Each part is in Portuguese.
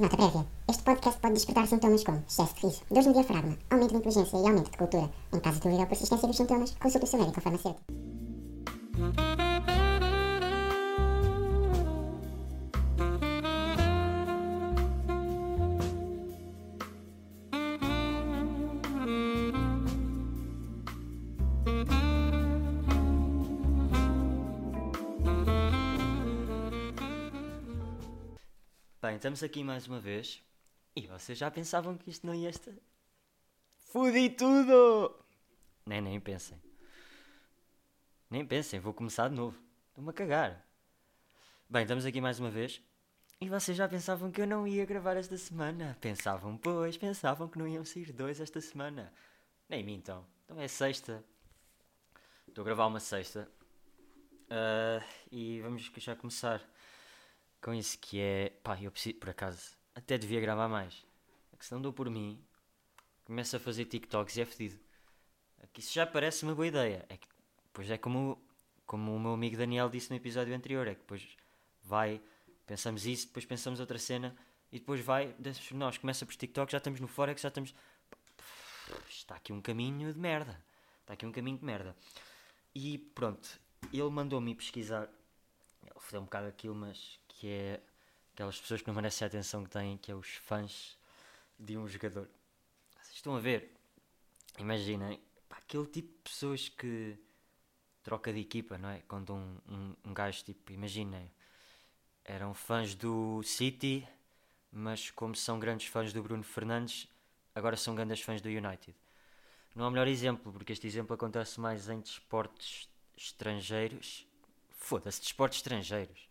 Nota prévia. Este podcast pode despertar sintomas como excesso de riso, dores no diafragma, aumento de inteligência e aumento de cultura. Em caso de dúvida ou persistência dos sintomas, consulte o seu médico ou farmacêutico. Estamos aqui mais uma vez. E vocês já pensavam que isto não ia estar. Fudi tudo! Nem, nem pensem. Nem pensem, vou começar de novo. Estou-me a cagar. Bem, estamos aqui mais uma vez. E vocês já pensavam que eu não ia gravar esta semana? Pensavam, pois, pensavam que não iam sair dois esta semana. Nem mim então. Então é sexta. Estou a gravar uma sexta. Ah, e vamos já começar com isso que é. Pá, eu preciso, por acaso, até devia gravar mais. É que se não dou por mim, começo a fazer TikToks e é fedido. É que isso já parece uma boa ideia. É que depois é como, como o meu amigo Daniel disse no episódio anterior: é que depois vai, pensamos isso, depois pensamos outra cena e depois vai, nós começa por TikTok, já estamos no Forex, já estamos. Está aqui um caminho de merda. Está aqui um caminho de merda. E pronto, ele mandou-me pesquisar. Ele fodeu um bocado aquilo, mas que é aquelas pessoas que não merecem a atenção que têm, que é os fãs de um jogador. Vocês estão a ver? Imaginem, aquele tipo de pessoas que troca de equipa, não é? Quando um, um, um gajo, tipo, imaginem, eram fãs do City, mas como são grandes fãs do Bruno Fernandes, agora são grandes fãs do United. Não há melhor exemplo, porque este exemplo acontece mais em desportos estrangeiros. Foda-se, desportos estrangeiros.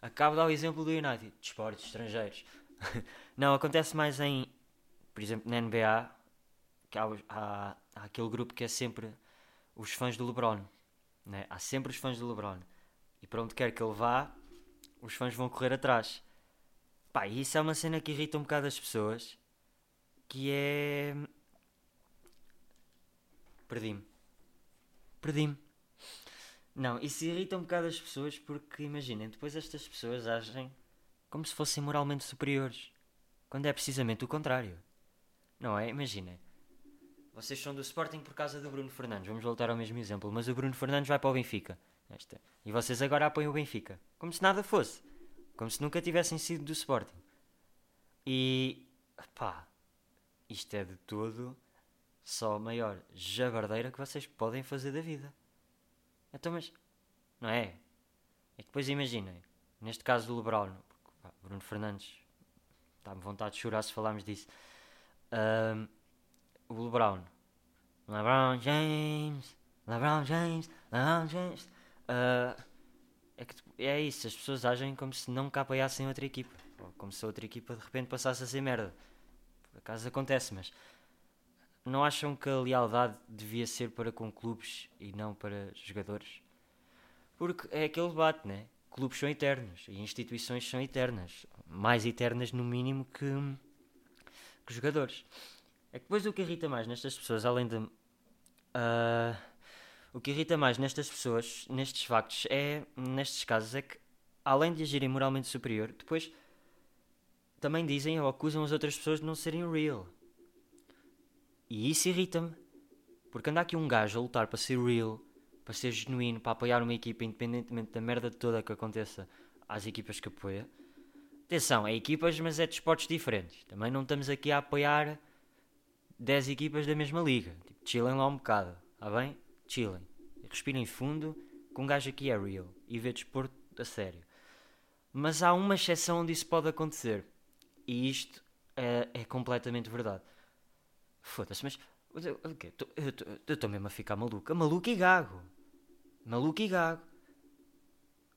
Acabo de dar o exemplo do United, desportos estrangeiros. Não, acontece mais em, por exemplo, na NBA, que há, há, há aquele grupo que é sempre os fãs do LeBron. Né? Há sempre os fãs do LeBron. E para onde quer que ele vá, os fãs vão correr atrás. Pá, e isso é uma cena que irrita um bocado as pessoas. Que é. Perdi-me. Perdi-me. Não, isso irrita um bocado as pessoas porque, imaginem, depois estas pessoas agem como se fossem moralmente superiores. Quando é precisamente o contrário. Não é? Imaginem. Vocês são do Sporting por causa do Bruno Fernandes. Vamos voltar ao mesmo exemplo. Mas o Bruno Fernandes vai para o Benfica. Esta. E vocês agora apoiam o Benfica. Como se nada fosse. Como se nunca tivessem sido do Sporting. E. pá. Isto é de todo só a maior jabardeira que vocês podem fazer da vida. Então, mas. Não é? É que depois imaginem. Neste caso do LeBron. Pá, Bruno Fernandes. Dá-me vontade de chorar se falarmos disso. Um, o LeBron. LeBron James. LeBron James. LeBron James. Uh, é, que, é isso. As pessoas agem como se nunca apoiassem outra equipa. Ou como se a outra equipa de repente passasse a ser merda. Por acaso acontece, mas não acham que a lealdade devia ser para com clubes e não para jogadores? Porque é aquele debate, né? Clubes são eternos e instituições são eternas. Mais eternas, no mínimo, que, que jogadores. É que depois o que irrita mais nestas pessoas, além de. Uh, o que irrita mais nestas pessoas, nestes factos, é, nestes casos, é que, além de agirem moralmente superior, depois também dizem ou acusam as outras pessoas de não serem real. E isso irrita-me. Porque anda aqui um gajo a lutar para ser real, para ser genuíno, para apoiar uma equipa, independentemente da merda toda que aconteça às equipas que apoia. Atenção, é equipas, mas é de esportes diferentes. Também não estamos aqui a apoiar 10 equipas da mesma liga. Tipo, chillem lá um bocado, está bem? Chillem. Respirem fundo, que um gajo aqui é real e vê desporto a sério. Mas há uma exceção onde isso pode acontecer. E isto é, é completamente verdade. Foda-se, mas. Eu estou mesmo a ficar maluco. Maluco e gago. Maluco e gago.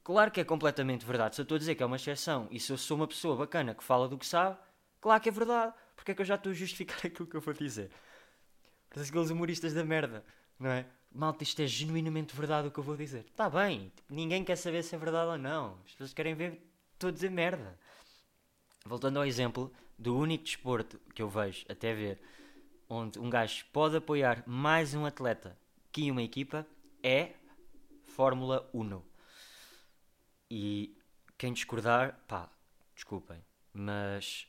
Claro que é completamente verdade. Se eu estou a dizer que é uma exceção e se eu sou uma pessoa bacana que fala do que sabe, claro que é verdade. Porque é que eu já estou a justificar aquilo que eu vou dizer? Parece aqueles humoristas da merda, não é? Malta, isto é genuinamente verdade o que eu vou dizer. Está bem, ninguém quer saber se é verdade ou não. As pessoas querem ver estou a dizer merda. Voltando ao exemplo do único desporto que eu vejo até ver onde um gajo pode apoiar mais um atleta que uma equipa é Fórmula 1. E quem discordar, pá, desculpem, Mas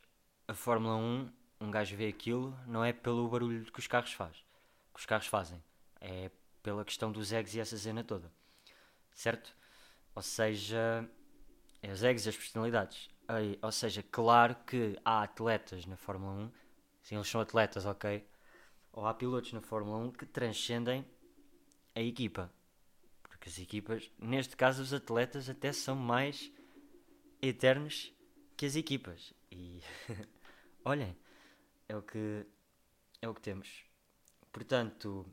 a Fórmula 1, um gajo vê aquilo, não é pelo barulho que os carros faz, que os carros fazem, é pela questão dos eggs e essa cena toda, certo? Ou seja, é os eggs e as personalidades. Ou seja, claro que há atletas na Fórmula 1, sim, eles são atletas, ok? Ou há pilotos na Fórmula 1 que transcendem a equipa. Porque as equipas, neste caso, os atletas até são mais eternos que as equipas. E olhem, é o que é o que temos. Portanto,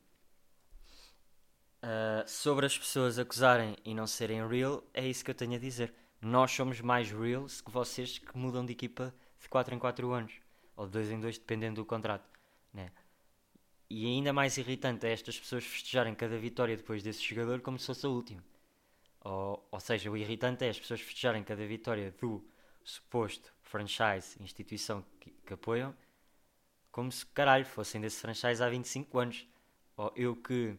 uh, sobre as pessoas acusarem e não serem real, é isso que eu tenho a dizer. Nós somos mais reals que vocês que mudam de equipa de 4 em 4 anos, ou de 2 em 2, dependendo do contrato. Né? E ainda mais irritante é estas pessoas festejarem cada vitória depois desse jogador como se fosse a última. Ou, ou seja, o irritante é as pessoas festejarem cada vitória do suposto franchise, instituição que, que apoiam, como se caralho fossem desse franchise há 25 anos. Ou eu que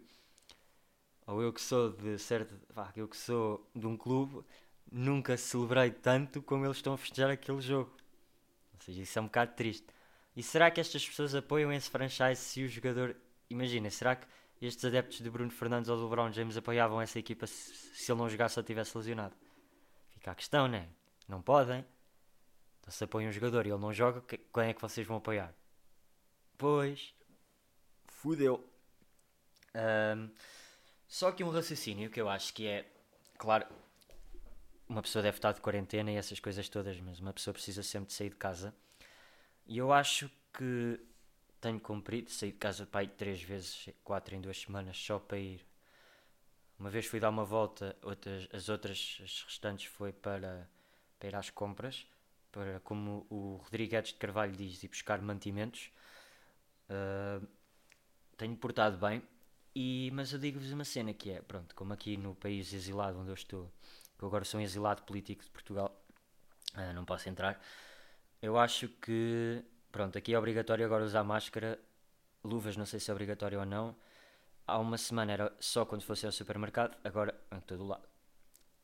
ou eu que sou de certo, vá, eu que sou de um clube, nunca celebrei tanto como eles estão a festejar aquele jogo. Ou seja, isso é um bocado triste. E será que estas pessoas apoiam esse franchise se o jogador. Imagina, será que estes adeptos de Bruno Fernandes ou do LeBron James apoiavam essa equipa se, se ele não jogasse ou tivesse lesionado? Fica a questão, né? Não podem. Então se apoiam um jogador e ele não joga, quem é que vocês vão apoiar? Pois. Fudeu. Um, só que um raciocínio que eu acho que é. Claro, uma pessoa deve estar de quarentena e essas coisas todas, mas uma pessoa precisa sempre de sair de casa. E eu acho que tenho cumprido, saí de casa pai três vezes, quatro em duas semanas, só para ir. Uma vez fui dar uma volta, outras, as outras, as restantes, foi para, para ir às compras, para, como o Rodrigues de Carvalho diz, ir buscar mantimentos. Uh, tenho portado bem, e, mas eu digo-vos uma cena que é, pronto, como aqui no país exilado onde eu estou, que eu agora sou um exilado político de Portugal, uh, não posso entrar, eu acho que Pronto, aqui é obrigatório agora usar máscara, luvas não sei se é obrigatório ou não. Há uma semana era só quando fosse ao supermercado, agora em todo lado.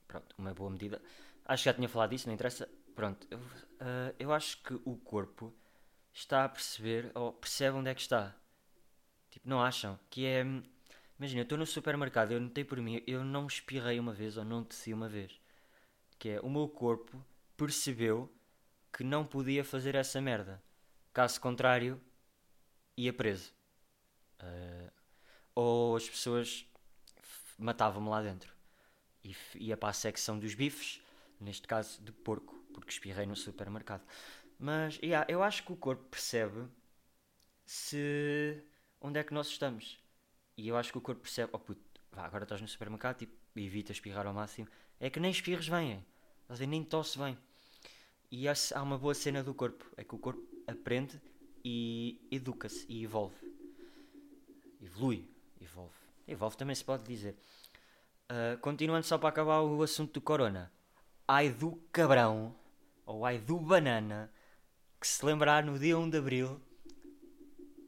Pronto, uma boa medida. Acho que já tinha falado disso, não interessa. Pronto, eu, uh, eu acho que o corpo está a perceber, ou percebe onde é que está. Tipo, não acham? Que é. Imagina, eu estou no supermercado, eu notei por mim, eu não espirrei uma vez ou não tessi uma vez. Que é, o meu corpo percebeu que não podia fazer essa merda. Caso contrário, ia preso. Uh, ou as pessoas matavam-me lá dentro. E ia para a secção dos bifes, neste caso de porco, porque espirrei no supermercado. Mas yeah, eu acho que o corpo percebe se onde é que nós estamos. E eu acho que o corpo percebe, oh puto, vá, agora estás no supermercado, tipo, evita espirrar ao máximo. É que nem espirros vêm, nem tosse vem. E há uma boa cena do corpo, é que o corpo aprende e educa-se e evolve. Evolui, evolve. Evolve também se pode dizer. Uh, continuando só para acabar o assunto do corona. Ai do cabrão, ou ai do banana, que se lembrar no dia 1 de Abril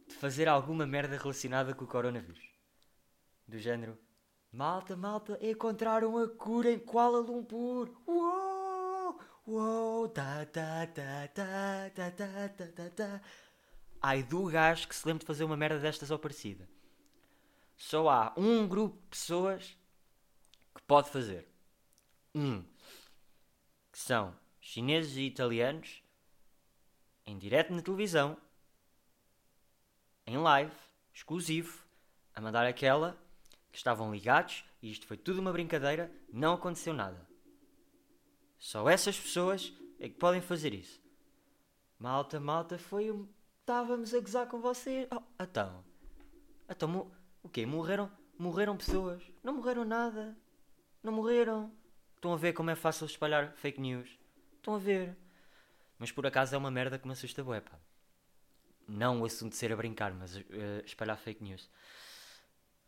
de fazer alguma merda relacionada com o coronavírus. Do género, malta, malta, encontraram a cura em Kuala Lumpur. Uou! Tá, tá, tá. Ai do gajo que se lembra de fazer uma merda destas ou parecida. Só há um grupo de pessoas que pode fazer. Um. Que são chineses e italianos em direto na televisão, em live, exclusivo, a mandar aquela que estavam ligados e isto foi tudo uma brincadeira, não aconteceu nada. Só essas pessoas é que podem fazer isso. Malta, malta, foi um. Estávamos a gozar com vocês. Oh, então. Então, o quê? Morreram? Morreram pessoas? Não morreram nada. Não morreram. Estão a ver como é fácil espalhar fake news? Estão a ver. Mas por acaso é uma merda que me assusta bué, pá. Não o assunto de ser a brincar, mas uh, espalhar fake news.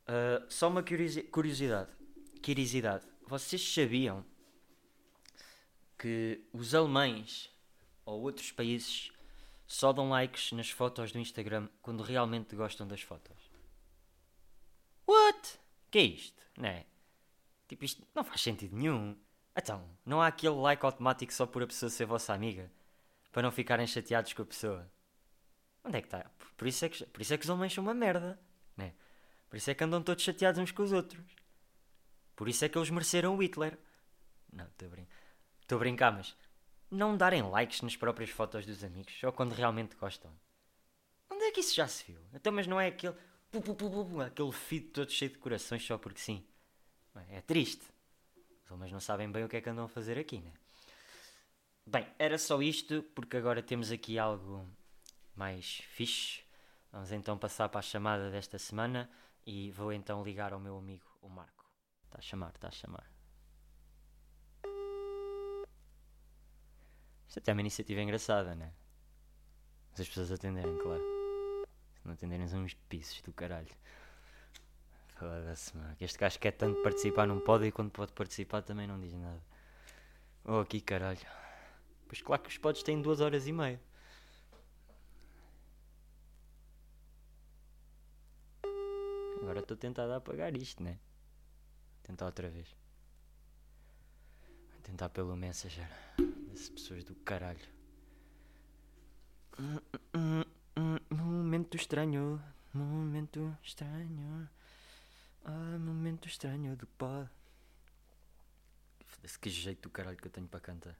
Uh, só uma curiosidade. Curiosidade. Vocês sabiam que os alemães ou outros países só dão likes nas fotos do Instagram quando realmente gostam das fotos. What? Que é isto? Não é? Tipo, isto não faz sentido nenhum. Então, não há aquele like automático só por a pessoa ser vossa amiga? para não ficarem chateados com a pessoa. Onde é que está? Por isso é que, por isso é que os homens são uma merda, né? Por isso é que andam todos chateados uns com os outros. Por isso é que eles mereceram o Hitler. Não, estou a brincar. Estou a brincar, mas não darem likes nas próprias fotos dos amigos, só quando realmente gostam. Onde é que isso já se viu? Então, mas não é aquele. pu, pu, pu, aquele feed todo cheio de corações só porque sim. É triste. Homens não sabem bem o que é que andam a fazer aqui, né? Bem, era só isto, porque agora temos aqui algo mais fixe. Vamos então passar para a chamada desta semana e vou então ligar ao meu amigo, o Marco. Está a chamar, está a chamar. Isto até é uma iniciativa engraçada, né? Se as pessoas atenderem, claro. Se não atenderem, são uns pisos do caralho. Foda-se. Este gajo quer tanto participar num pódio e quando pode participar também não diz nada. Oh, aqui caralho. Pois claro que os pods têm duas horas e meia. Agora estou tentado a apagar isto, né? Vou tentar outra vez. Vou tentar pelo Messenger. Essas pessoas do caralho. Hum, hum, hum, Momento estranho. Momento estranho. Ah, momento estranho do pod. Foda-se que jeito do caralho que eu tenho para cantar.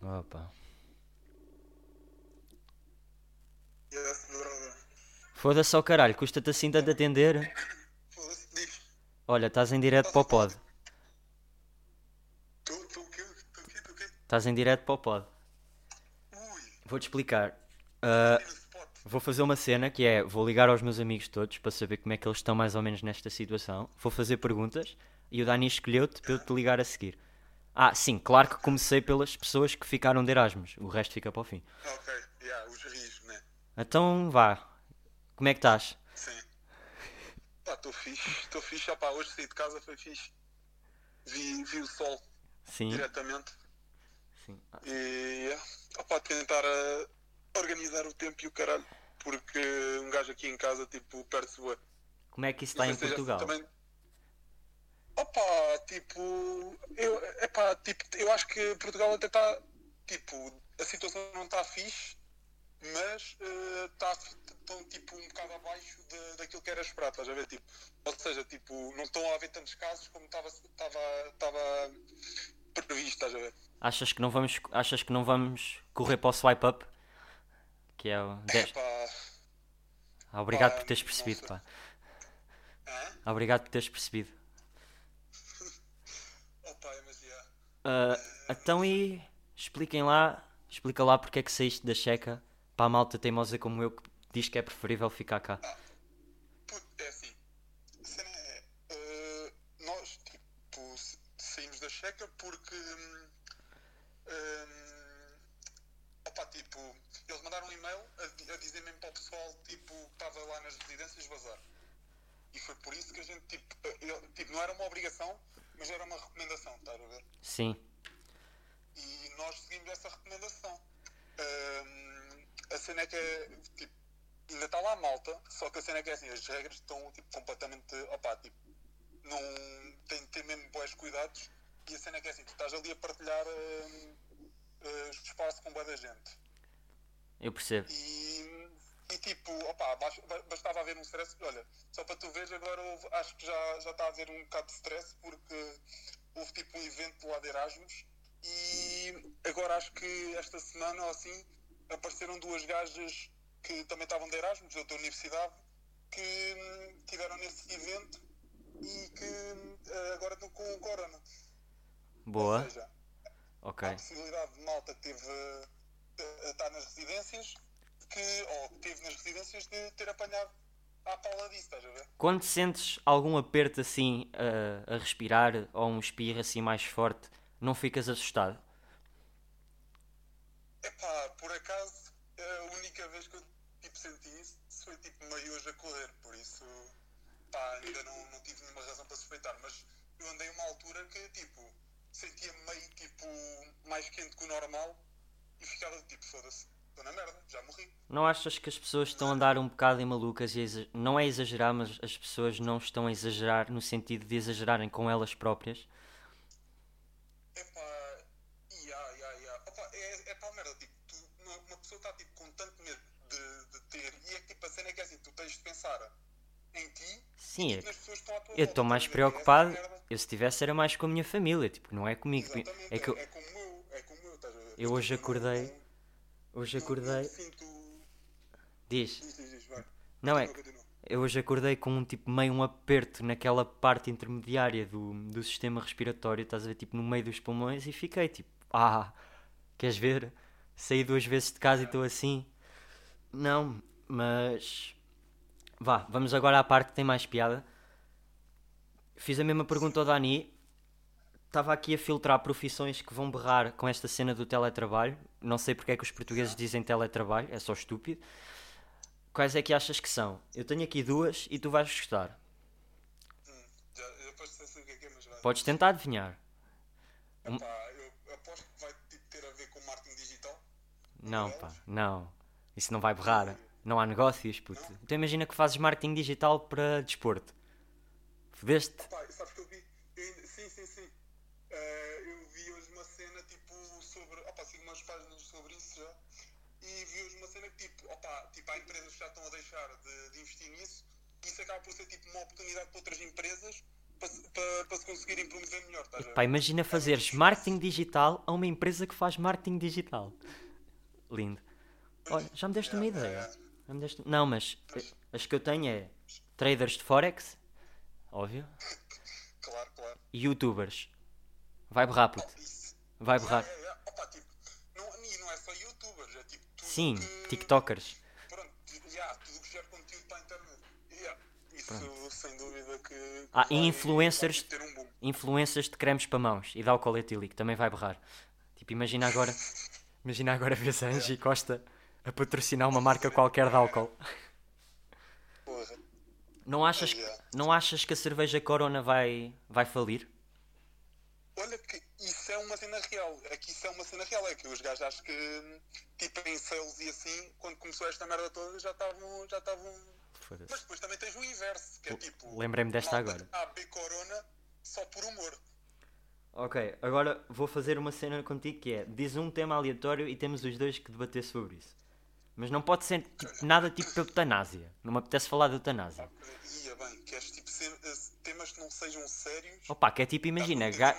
Opa. Foda-se ao caralho, custa-te assim tanto atender. Olha, estás em direto para o pod. Tu, tu o quê? Tu o quê? Tu o quê? Estás em direto para o pod. Vou-te explicar. Spot. vou fazer uma cena que é: vou ligar aos meus amigos todos para saber como é que eles estão mais ou menos nesta situação. Vou fazer perguntas e o Dani escolheu-te para eu te ligar a seguir. Ah, sim, claro que comecei pelas pessoas que ficaram de Erasmus. O resto fica para o fim. Ok, yeah, os rios, né? Então vá. Como é que estás? Sim. Pá, estou fixe, estou fixe. Ah, pá, hoje saí de casa, foi fixe. Vi, vi o sol Sim. diretamente. Sim. E, ah, pá, tentar ah, organizar o tempo e o caralho. Porque um gajo aqui em casa, tipo, perde-se bué. Como é que isso está em seja, Portugal? Também... Opa, tipo, eu, epá, tipo, eu acho que Portugal até está, tipo, a situação não está fixe, mas está estão tipo um bocado abaixo de, daquilo que era esperado, estás a ver? Tipo, ou seja, tipo, não estão a haver tantos casos como estava previsto, estás a ver? Achas que não vamos, achas que não vamos correr para o swipe up? Que é o 10. Epá, Ah, obrigado pá, por teres percebido, pá. Obrigado por teres percebido. Opa, mas yeah. Ah, então e expliquem lá, explica lá porque é que saíste da checa para a malta teimosa como eu que diz que é preferível ficar cá. Puto, é assim. A cena é. eh, nós, tipo, sa- saímos da checa porque. hum, hum, opa, tipo, eles mandaram um e-mail a, a dizer mesmo para o pessoal, tipo, que estava lá nas residências vazar. E foi por isso que a gente, tipo, eh, ele- tipo, não era uma obrigação, mas era uma recomendação, estás a ver? Sim, E nós seguimos essa recomendação. Hum, a cena é que é, tipo, ainda está lá a malta, só que a cena é que é assim, as regras estão tipo, completamente. Opá, tipo, não tem de ter mesmo bons cuidados. E a cena é que é assim, tu estás ali a partilhar hum, eh, espaço com boa da gente. eu percebo. E, e tipo, opá, bas- ba- bastava haver um stress. Olha, só para tu veres, agora houve- acho que já, já está a haver um bocado de stress porque houve tipo um evento lá de Erasmus e agora acho que esta semana ou assim apareceram duas gajas que também estavam de Erasmus, da outra universidade, que hum, tiveram nesse evento e que hum, agora estão com o corona. Boa, Ou seja, ok. há a possibilidade de malta que teve a estar nas residências que, ou que teve nas residências de ter apanhado à paula disso, estás a ver? Quando sentes algum aperto assim a, a respirar ou um espirro assim mais forte, não ficas assustado? Epá, por acaso, a única vez que eu tipo, senti isso foi tipo meio hoje a correr, por isso pá, ainda não, não tive nenhuma razão para suspeitar, mas eu andei uma altura que tipo sentia meio tipo mais quente que o normal e ficava tipo, foda-se, estou na merda, já morri. Não achas que as pessoas estão a andar um bocado em malucas e a não é exagerar, mas as pessoas não estão a exagerar no sentido de exagerarem com elas próprias? Epá, é, é tal merda, tipo, tu, uma, uma pessoa está tipo, com tanto medo de, de ter, e é que tipo, a cena é que é assim, tu tens de pensar em ti Sim, e é- tipo, nas pessoas que estão à tua eu estou mais a ver? preocupado. Merda- Eu se tivesse era mais com a minha família, tipo, não é comigo. Exatamente, É que eu, é como eu, é como eu, estás a ver? Eu hoje acordei- não- hoje acordei. Não sinto... Diz. Diz, diz, diz, vai. Não é. Continua. Eu hoje acordei com um tipo meio um aperto naquela parte intermediária do, do sistema respiratório, estás a ver, tipo no meio dos pulmões e fiquei tipo, ah, queres ver? Saí duas vezes de casa e estou assim. Não, mas vá, vamos agora à parte que tem mais piada. Fiz a mesma pergunta ao Dani. Estava aqui a filtrar profissões que vão berrar com esta cena do teletrabalho. Não sei porque é que os portugueses dizem teletrabalho, é só estúpido. Quais é que achas que são? Eu tenho aqui duas e tu vais gostar. Hum, já, eu depois sei o que é que é, mas vai. Podes tentar adivinhar. Epá, eu aposto que vai tipo, ter a ver com marketing digital. Não, pá, não. Isso não vai berrar. Não há negócios, puto. Então imagina que fazes marketing digital para desporto. Pá, sabes que eu vi? eu ainda- sim, sim, sim. Eh, eu vi hoje uma cena tipo sobre. Opa, sigo umas páginas sobre isso já. E vi hoje uma cena que tipo, opa, tipo, há empresas que já estão a deixar de, de investir nisso. E isso acaba por ser tipo uma oportunidade para outras empresas para, se- para, para se conseguirem promover melhor. Estás a ver? Pá, imagina fazeres marketing digital a uma empresa que faz marketing digital. Lindo. Olha, já me deste uma ideia. Já me deste- Não, mas eh, as que eu tenho é traders de Forex, óbvio, Claro, claro. youtubers. Vai berrar, puto. Isso. Vai berrar. É, é, é. Opa, tipo, não, não é só youtubers, é tipo tudo Sim, que... tiktokers. Pronto, já, tudo que gera conteúdo para a internet. Yeah, isso sem dúvida que. Ah, vai- e influencers. um boom. influências de cremes para mãos e dá o coletílico, também vai berrar. Tipo, imagina agora, imagina agora vês a Angie Costa a patrocinar uma marca qualquer de álcool. Não achas, que- não achas que a cerveja Corona vai, vai falir? Olha que isso é uma cena real. É que isso é uma cena real. É que os gajos acho que, tipo, em sales e assim, quando começou esta merda toda, já estavam. Já estavam. Mas depois também tens o inverso, que é tipo. Lembrei-me desta agora. a beber corona só por humor. Ok, agora vou fazer uma cena contigo que é, diz um tema aleatório e temos os dois que debater sobre isso. Mas não pode ser tipo, nada tipo eutanásia. Não me apetece falar de eutanásia. Ia bem, queres tipo ser, eh, temas que não sejam sérios. Opa, que é tipo, imagina, ga...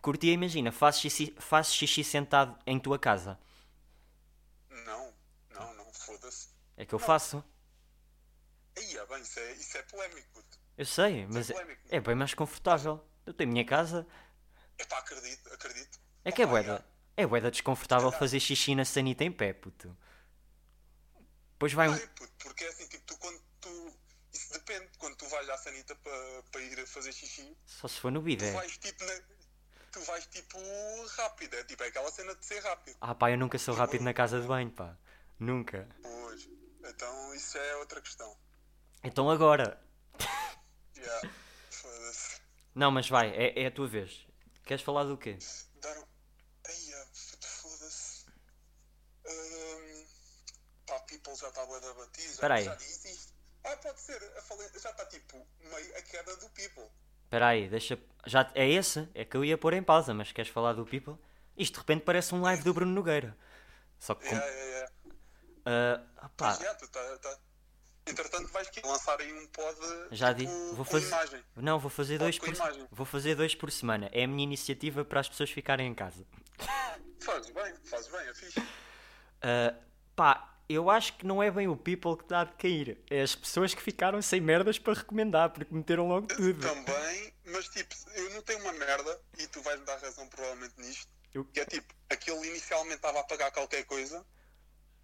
curtia, imagina, fazes xixi, fazes xixi sentado em tua casa. Não, não, não, foda-se. É que eu faço. Ia bem, isso é, isso é polémico, puto. Eu sei, mas é, polémico. é bem mais confortável. Eu tenho a minha casa. Epá, acredito, acredito. É que é boeda. É boeda desconfortável fazer xixi na sanita em pé, puto. Depois vai um. Ai, puto, porque é assim, tipo, tu quando tu. Isso depende, quando tu vais à sanita para pa ir a fazer xixi, Só se for no tu bidé. vais tipo na. Tu vais tipo rápido, é tipo é aquela cena de ser rápido. Ah pá, eu nunca sou rápido na casa de banho, pá. Nunca. Pois. Então isso é outra questão. Então agora. Yeah. Foda-se. Não, mas vai, é, é a tua vez. Queres falar do quê? Dar um. Ai, ah, puto, foda-se. Ahm, Pá, People já está bué da batida. Espera aí. Já isto. Ah, pode ser. a falen- Já está tipo meio a queda do People. Espera aí, deixa. Já é esse? É que eu ia pôr em pausa, mas queres falar do People? Isto de repente parece um live do Bruno Nogueira. Só que com. Yeah, yeah, yeah. Ah, pá, Mas tu tá, tá. Entretanto, vais lançar aí um pod. já tipo, di. Vou fazer. imagem. Não, vou fazer dois com por. imagem. Vou fazer dois por semana. É a minha iniciativa para as pessoas ficarem em casa. Fazes bem, fazes bem, é fixe. Uh, pá, eu acho que não é bem o people que está a cair. É as pessoas que ficaram sem merdas para recomendar, porque meteram logo tudo. Também, mas tipo, eu não tenho uma merda, e tu vais-me dar razão provavelmente nisto, Eu- que é tipo, aquele inicialmente estava a pagar qualquer coisa,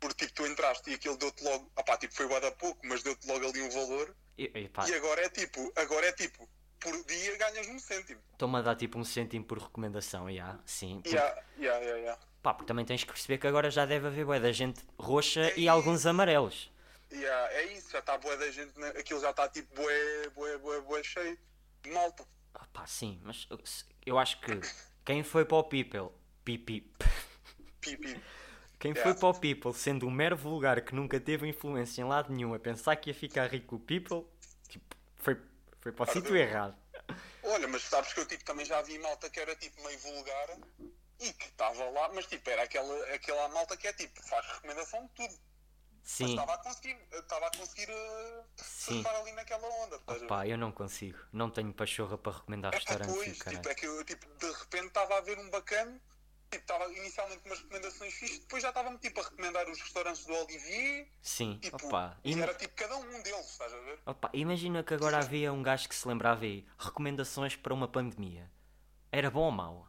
porque tipo, tu entraste e aquilo deu-te logo, ah pá, tipo, foi bué da pouco, mas deu-te logo ali um valor, E, e e agora é tipo, agora é tipo, por dia ganhas um cêntimo. estou-me a dar tipo um cêntimo por recomendação, já, sim. Porque, Yeah, yeah, yeah, yeah. Pá, porque também tens que perceber que agora já deve haver bué da gente roxa É e isso. alguns amarelos. Yeah, é isso, já está bué da gente, aquilo já está tipo bué, bué, bué, bué cheio de malta. Ah, pá, sim, mas eu acho que quem foi para o people, pipi, Pipi. quem Yeah. foi para o people sendo um mero vulgar que nunca teve influência em lado nenhum a pensar que ia ficar rico o people, tipo, foi, foi para o sítio errado. Olha, mas sabes que eu tipo, também já vi malta que era tipo meio vulgar e que estava lá, mas tipo, era aquela, aquela malta que é tipo, faz recomendação de tudo. Mas Sim. estava a conseguir, estava a conseguir Sim. surfar ali naquela onda. estás a ver? Pá, eu não consigo. Não tenho pachorra para recomendar É restaurantes depois, caralho. tipo, é que eu, tipo, de repente estava a ver um bacana, tipo, estava inicialmente umas recomendações fixas, depois já estava-me tipo a recomendar os restaurantes do Olivier, Sim, tipo, opa. e era tipo cada um deles, estás a ver? opa, Imagina que agora havia um gajo que se lembrava aí. Recomendações para uma pandemia. Era bom ou mau?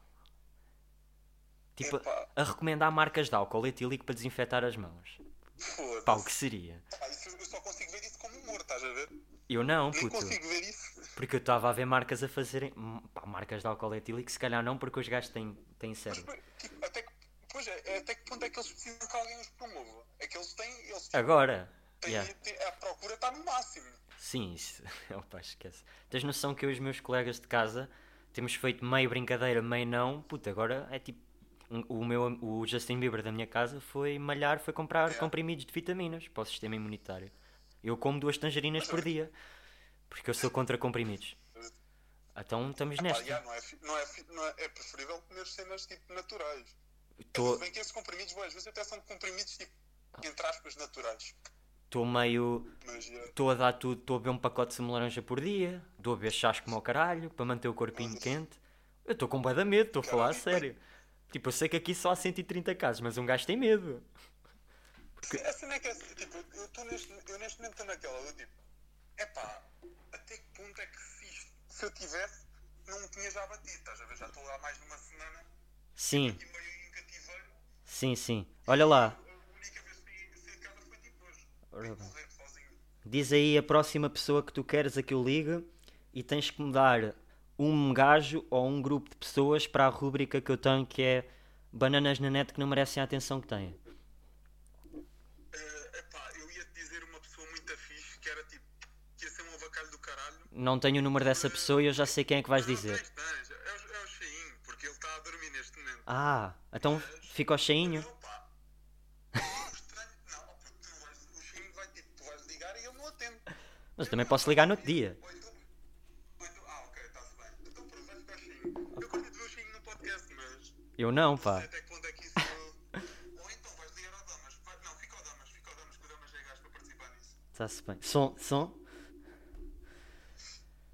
Tipo, Epá. a recomendar marcas de álcool etílico para desinfetar as mãos. Foda-se. Pá, o que seria? Pá, isso eu só consigo ver isso como humor, estás a ver? Eu não, Nem puto. consigo ver isso. Porque eu estava a ver marcas a fazerem. hum, Pá, marcas de álcool etílico, se calhar não, porque os gajos têm, têm cérebro. tipo, até que, pois é, até que ponto é que eles precisam que alguém os promova? É que eles têm, eles têm, Agora, têm- yeah. têm- a procura está no máximo. Sim, isso. Opa, esquece. Tens noção que eu e os meus colegas de casa temos feito meio brincadeira, meio não. Puta, agora é tipo. Um- O, meu, o Justin Bieber da minha casa foi malhar, foi comprar comprimidos de vitaminas para o sistema imunitário. Eu como duas tangerinas por dia. Porque eu sou contra comprimidos. Então estamos Pá, nesta. yeah, não é, não é, não é, é preferível comer cenas tipo naturais. Tô- Se bem que esses comprimidos, boas vezes até são comprimidos tipo, entre aspas, naturais. Estou meio. Estou a dar tudo, estou a beber um pacote de laranja por dia, estou a beber chás como ao caralho, para manter o corpinho quente. Eu estou com de medo, estou a falar a sério. Tipo, eu sei que aqui só há 130 casos, mas um gajo tem medo. A cena é que é assim, tipo, eu, neste, eu neste momento estou naquela, eu tipo, epá, até que ponto é que se, isto, se eu tivesse, não me tinha já batido, estás a ver? Já estou lá mais de uma semana Sim, e meio em cativeiro. sim, sim. Olha lá, A única vez que saí de casa foi tipo hoje. Ora bem. diz aí a próxima pessoa que tu queres a que eu ligue e tens que me dar um gajo ou um grupo de pessoas para a rúbrica que eu tenho que é bananas na net que não merecem a atenção que têm. Eh, epá, eu ia dizer uma pessoa muito fixe que era tipo, que ia ser um avacalho do caralho. Não tenho o número dessa pessoa e eu já sei quem é que vais Não, dizer. tens, tens. É o, é o Shein, porque ele está a dormir neste momento. Ah, então fica ao cheinho. Opa, estranho. Não, tu vais, o Shein vai tipo, tu vais ligar e ele não atende. Mas eu também posso ligar no outro dia. Eu não, pá. até que ponto é que isso. ou então vais ligar ao Damas. Vai, não, fica ao Damas, fica ao Damas, que o Damas é gajo para participar nisso. Está-se bem. Som, som.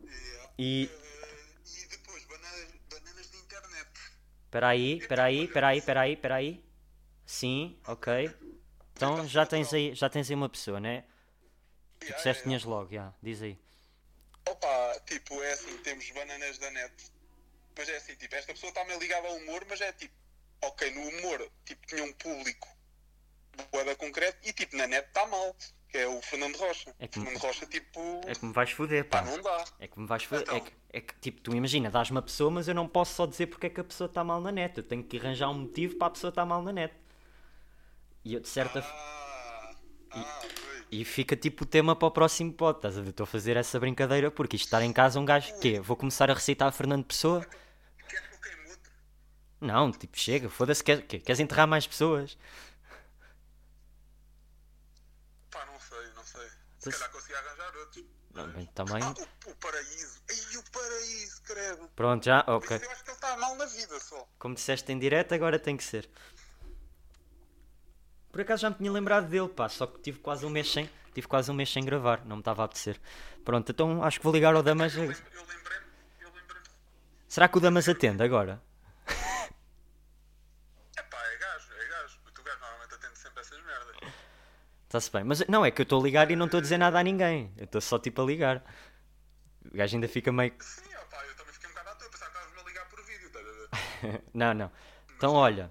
Yeah. E. Eh, e depois, bananas, bananas de internet. Espera aí, espera aí, espera aí, espera aí, espera aí. Sim, ok. Então já tens aí, já tens aí uma pessoa, né? Tu disseste que tinhas logo, já. Diz aí. Opa, tipo, é assim, temos bananas da net. Mas é assim, tipo, esta pessoa está meio ligada ao humor, mas é tipo, ok, no humor, tipo, tinha um público boeda concreto e tipo, na net está mal. Que é o Fernando Rocha. É que- Fernando Rocha, tipo, É que me vais foder, pá, pá. não dá. É que me vais foder. É Então. que, é que tipo, tu imagina, dás uma pessoa, mas eu não posso só dizer porque é que a pessoa está mal na net. Eu tenho que arranjar um motivo para a pessoa estar mal na net. E eu de certa Ah, ah, foi. E fica tipo o tema para o próximo pod, estás a ver? Estou a fazer essa brincadeira porque isto estar em casa um gajo, quê? Vou começar a recitar Fernando Pessoa? Queres que eu queime outro? Não, tipo, chega, foda-se, quer, queres enterrar mais pessoas? Pá, não sei, não sei. Se calhar consegui arranjar outros. Não, bem, também. Ah, o, o paraíso. Ai, o paraíso, credo. Pronto, já, ok. eu acho que ele está mal na vida só. Como disseste em direto, agora tem que ser. Por acaso já me tinha lembrado dele, pá, só que tive quase um mês sem, tive quase um mês sem gravar, não me estava a apetecer. Pronto, então acho que vou ligar ao Damas. Eu lembro- eu lembrei-me, eu lembrei-me. Será que o Damas atende agora? Epá, é gajo, é gajo. O teu gajo normalmente atende sempre essas merdas. Está-se bem, mas não é que eu estou a ligar e não estou a dizer nada a ninguém, eu estou só tipo a ligar. O gajo ainda fica meio. Sim, opá, eu também fiquei um bocado à toa. Pensava que estavas-me a ligar por vídeo, ver? não, não. Então olha,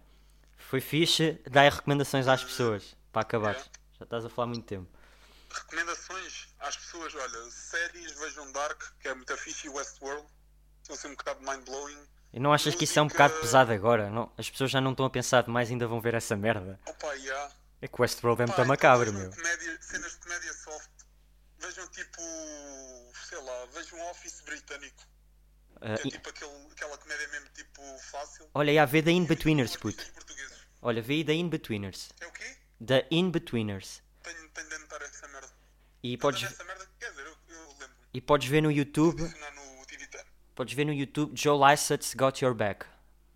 foi fixe, dá recomendações às pessoas para acabar. Já estás a falar muito tempo. Recomendações às pessoas, olha, séries, vejam Dark, que é muito fixe, e Westworld. São assim um bocado mind-blowing. E não achas que isso é um Música- bocado pesado agora? Não? As pessoas já não estão a pensar demais e ainda vão ver essa merda. Opa, yeah. É que Westworld é muito então macabro, meu. comédia- cenas de comédia soft. Vejam tipo, sei lá, vejam Office britânico. Ah, Que é e- tipo aquele, aquela comédia mesmo tipo fácil. olha, já vê da In-Betweeners, puto. Artistas portugueses. Olha, vê da In-Betweeners. É o quê? Da In-Betweeners. Tenho, tenho de anotar essa merda. E Podes... essa merda, quer dizer, eu, eu lembro. e podes ver no YouTube, no podes ver no YouTube Joe Lysett Got Your Back.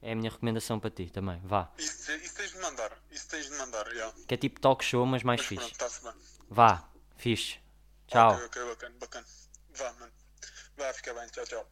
É a minha recomendação para ti também. Vá. Isso, isso tens de mandar. Isso tens de mandar, já. Que é tipo talk show, mas mais Mas fixe. pronto, bem. Vá. Fixe. Tchau. Ok, ok, bacana, bacana. Vá, mano. Vai ficar bem, tchau, tchau.